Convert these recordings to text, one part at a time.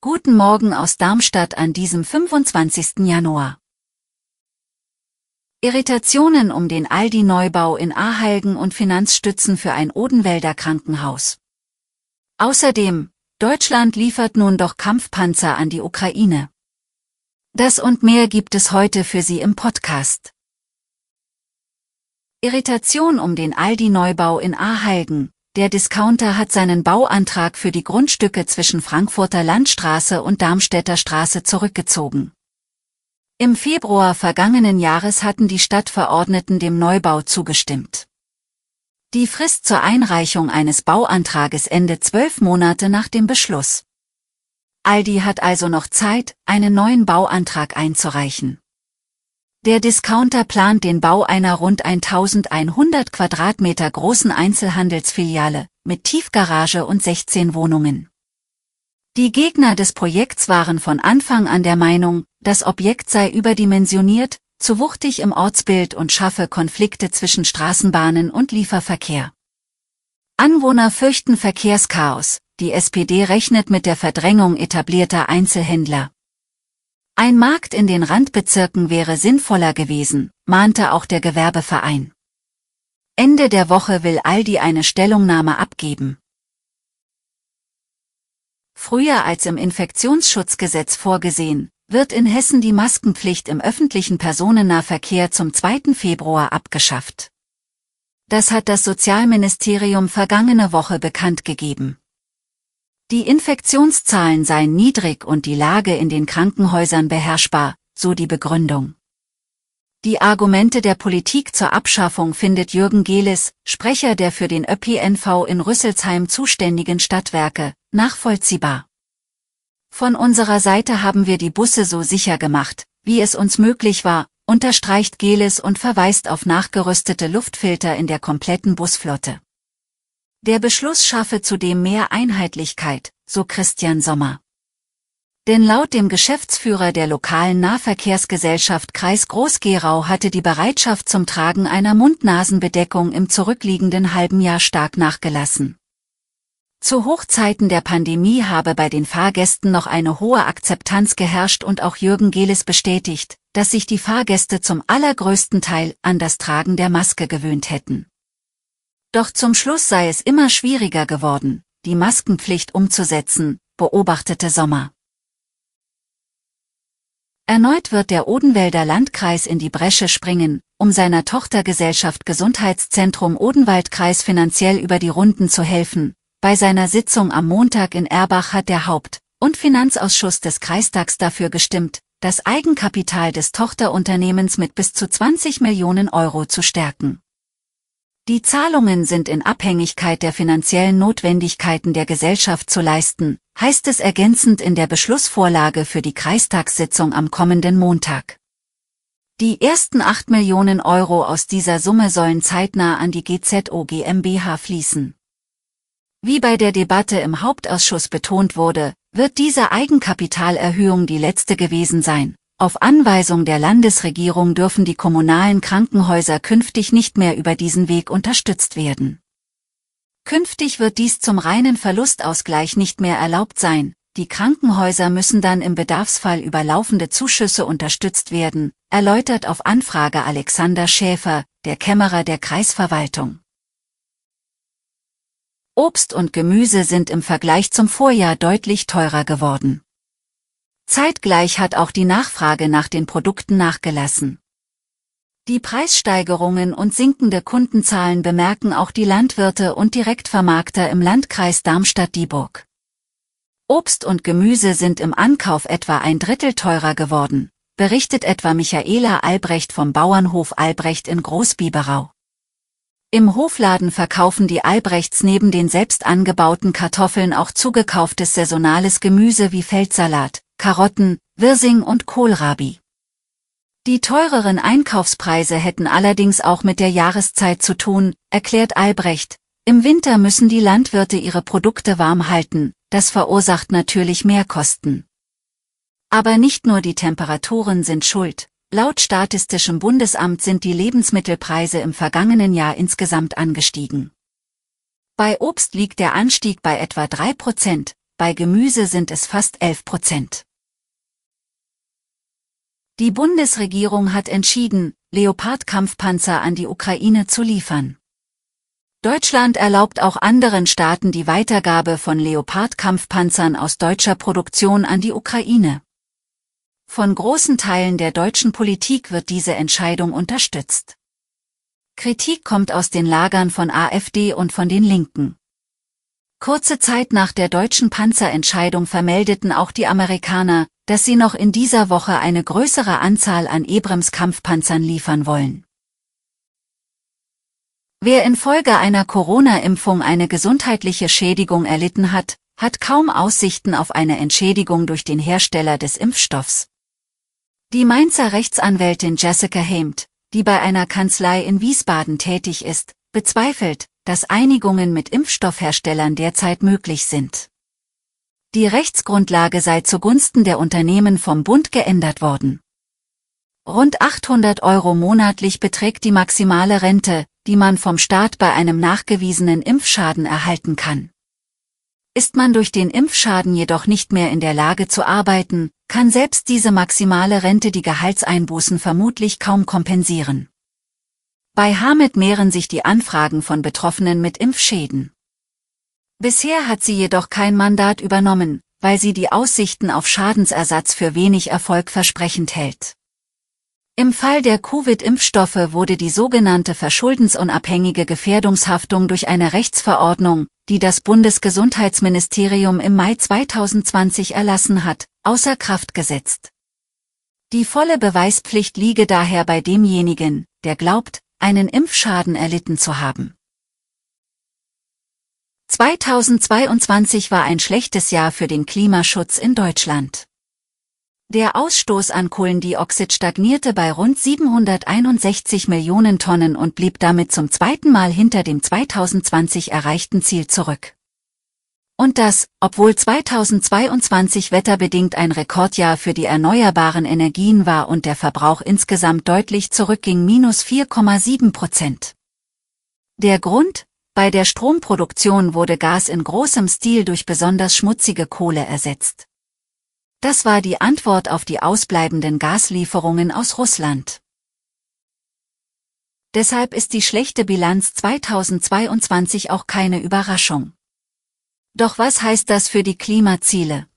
Guten Morgen aus Darmstadt an diesem 25. Januar. Irritationen um den Aldi-Neubau in Ahalgen und Finanzstützen für ein Odenwälder Krankenhaus. Außerdem, Deutschland liefert nun doch Kampfpanzer an die Ukraine. Das und mehr gibt es heute für Sie im Podcast. Irritation um den Aldi-Neubau in Ahalgen. Der Discounter hat seinen Bauantrag für die Grundstücke zwischen Frankfurter Landstraße und Darmstädter Straße zurückgezogen. Im Februar vergangenen Jahres hatten die Stadtverordneten dem Neubau zugestimmt. Die Frist zur Einreichung eines Bauantrages endet zwölf Monate nach dem Beschluss. Aldi hat also noch Zeit, einen neuen Bauantrag einzureichen. Der Discounter plant den Bau einer rund 1100 Quadratmeter großen Einzelhandelsfiliale mit Tiefgarage und 16 Wohnungen. Die Gegner des Projekts waren von Anfang an der Meinung, das Objekt sei überdimensioniert, zu wuchtig im Ortsbild und schaffe Konflikte zwischen Straßenbahnen und Lieferverkehr. Anwohner fürchten Verkehrschaos, die SPD rechnet mit der Verdrängung etablierter Einzelhändler. Ein Markt in den Randbezirken wäre sinnvoller gewesen, mahnte auch der Gewerbeverein. Ende der Woche will Aldi eine Stellungnahme abgeben. Früher als im Infektionsschutzgesetz vorgesehen, wird in Hessen die Maskenpflicht im öffentlichen Personennahverkehr zum 2. Februar abgeschafft. Das hat das Sozialministerium vergangene Woche bekannt gegeben. Die Infektionszahlen seien niedrig und die Lage in den Krankenhäusern beherrschbar, so die Begründung. Die Argumente der Politik zur Abschaffung findet Jürgen Gelis, Sprecher der für den ÖPNV in Rüsselsheim zuständigen Stadtwerke, nachvollziehbar. Von unserer Seite haben wir die Busse so sicher gemacht, wie es uns möglich war, unterstreicht Gelis und verweist auf nachgerüstete Luftfilter in der kompletten Busflotte. Der Beschluss schaffe zudem mehr Einheitlichkeit, so Christian Sommer. Denn laut dem Geschäftsführer der lokalen Nahverkehrsgesellschaft Kreis Groß-Gerau hatte die Bereitschaft zum Tragen einer Mund-Nasen-Bedeckung im zurückliegenden halben Jahr stark nachgelassen. Zu Hochzeiten der Pandemie habe bei den Fahrgästen noch eine hohe Akzeptanz geherrscht und auch Jürgen Gelis bestätigt, dass sich die Fahrgäste zum allergrößten Teil an das Tragen der Maske gewöhnt hätten. Doch zum Schluss sei es immer schwieriger geworden, die Maskenpflicht umzusetzen, beobachtete Sommer. Erneut wird der Odenwälder Landkreis in die Bresche springen, um seiner Tochtergesellschaft Gesundheitszentrum Odenwaldkreis finanziell über die Runden zu helfen. Bei seiner Sitzung am Montag in Erbach hat der Haupt- und Finanzausschuss des Kreistags dafür gestimmt, das Eigenkapital des Tochterunternehmens mit bis zu 20 Millionen Euro zu stärken. Die Zahlungen sind in Abhängigkeit der finanziellen Notwendigkeiten der Gesellschaft zu leisten, heißt es ergänzend in der Beschlussvorlage für die Kreistagssitzung am kommenden Montag. Die ersten 8 Millionen Euro aus dieser Summe sollen zeitnah an die GZO GmbH fließen. Wie bei der Debatte im Hauptausschuss betont wurde, wird diese Eigenkapitalerhöhung die letzte gewesen sein, auf Anweisung der Landesregierung dürfen die kommunalen Krankenhäuser künftig nicht mehr über diesen Weg unterstützt werden. Künftig wird dies zum reinen Verlustausgleich nicht mehr erlaubt sein, die Krankenhäuser müssen dann im Bedarfsfall über laufende Zuschüsse unterstützt werden, erläutert auf Anfrage Alexander Schäfer, der Kämmerer der Kreisverwaltung. Obst und Gemüse sind im Vergleich zum Vorjahr deutlich teurer geworden. Zeitgleich hat auch die Nachfrage nach den Produkten nachgelassen. Die Preissteigerungen und sinkende Kundenzahlen bemerken auch die Landwirte und Direktvermarkter im Landkreis Darmstadt-Dieburg. Obst und Gemüse sind im Ankauf etwa ein Drittel teurer geworden, berichtet etwa Michaela Albrecht vom Bauernhof Albrecht in Großbiberau. Im Hofladen verkaufen die Albrechts neben den selbst angebauten Kartoffeln auch zugekauftes saisonales Gemüse wie Feldsalat, Karotten, Wirsing und Kohlrabi. Die teureren Einkaufspreise hätten allerdings auch mit der Jahreszeit zu tun, erklärt Albrecht. Im Winter müssen die Landwirte ihre Produkte warm halten, das verursacht natürlich Mehrkosten. Aber nicht nur die Temperaturen sind schuld, Laut Statistischem Bundesamt sind die Lebensmittelpreise im vergangenen Jahr insgesamt angestiegen. Bei Obst liegt der Anstieg bei etwa 3 Prozent, bei Gemüse sind es fast 11 Prozent. Die Bundesregierung hat entschieden, Leopard-Kampfpanzer an die Ukraine zu liefern. Deutschland erlaubt auch anderen Staaten die Weitergabe von Leopard-Kampfpanzern aus deutscher Produktion an die Ukraine. Von großen Teilen der deutschen Politik wird diese Entscheidung unterstützt. Kritik kommt aus den Lagern von AfD und von den Linken. Kurze Zeit nach der deutschen Panzerentscheidung vermeldeten auch die Amerikaner, dass sie noch in dieser Woche eine größere Anzahl an Ebrams Kampfpanzern liefern wollen. Wer infolge einer Corona-Impfung eine gesundheitliche Schädigung erlitten hat, hat kaum Aussichten auf eine Entschädigung durch den Hersteller des Impfstoffs. Die Mainzer Rechtsanwältin Jessica Hamed, die bei einer Kanzlei in Wiesbaden tätig ist, bezweifelt, dass Einigungen mit Impfstoffherstellern derzeit möglich sind. Die Rechtsgrundlage sei zugunsten der Unternehmen vom Bund geändert worden. Rund 800 Euro monatlich beträgt die maximale Rente, die man vom Staat bei einem nachgewiesenen Impfschaden erhalten kann. Ist man durch den Impfschaden jedoch nicht mehr in der Lage zu arbeiten, kann selbst diese maximale Rente die Gehaltseinbußen vermutlich kaum kompensieren. Bei Hamid mehren sich die Anfragen von Betroffenen mit Impfschäden. Bisher hat sie jedoch kein Mandat übernommen, weil sie die Aussichten auf Schadensersatz für wenig erfolgversprechend hält. Im Fall der Covid-Impfstoffe wurde die sogenannte verschuldensunabhängige Gefährdungshaftung durch eine Rechtsverordnung, die das Bundesgesundheitsministerium im Mai 2020 erlassen hat, außer Kraft gesetzt. Die volle Beweispflicht liege daher bei demjenigen, der glaubt, einen Impfschaden erlitten zu haben. 2022 war ein schlechtes Jahr für den Klimaschutz in Deutschland. Der Ausstoß an Kohlendioxid stagnierte bei rund 761 Millionen Tonnen und blieb damit zum zweiten Mal hinter dem 2020 erreichten Ziel zurück. Und das, obwohl 2022 wetterbedingt ein Rekordjahr für die erneuerbaren Energien war und der Verbrauch insgesamt deutlich zurückging minus 4,7 Prozent. Der Grund? Bei der Stromproduktion wurde Gas in großem Stil durch besonders schmutzige Kohle ersetzt. Das war die Antwort auf die ausbleibenden Gaslieferungen aus Russland. Deshalb ist die schlechte Bilanz 2022 auch keine Überraschung. Doch was heißt das für die Klimaziele?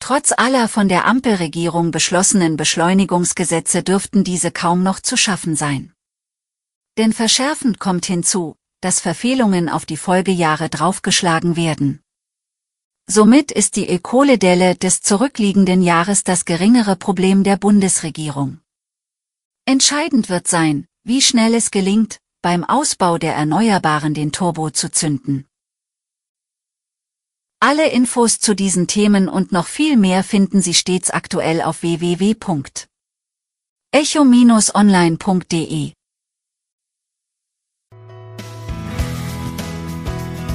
Trotz aller von der Ampelregierung beschlossenen Beschleunigungsgesetze dürften diese kaum noch zu schaffen sein. Denn verschärfend kommt hinzu, dass Verfehlungen auf die Folgejahre draufgeschlagen werden. Somit ist die E-Kohle-Delle des zurückliegenden Jahres das geringere Problem der Bundesregierung. Entscheidend wird sein, wie schnell es gelingt, beim Ausbau der Erneuerbaren den Turbo zu zünden. Alle Infos zu diesen Themen und noch viel mehr finden Sie stets aktuell auf www.echo-online.de.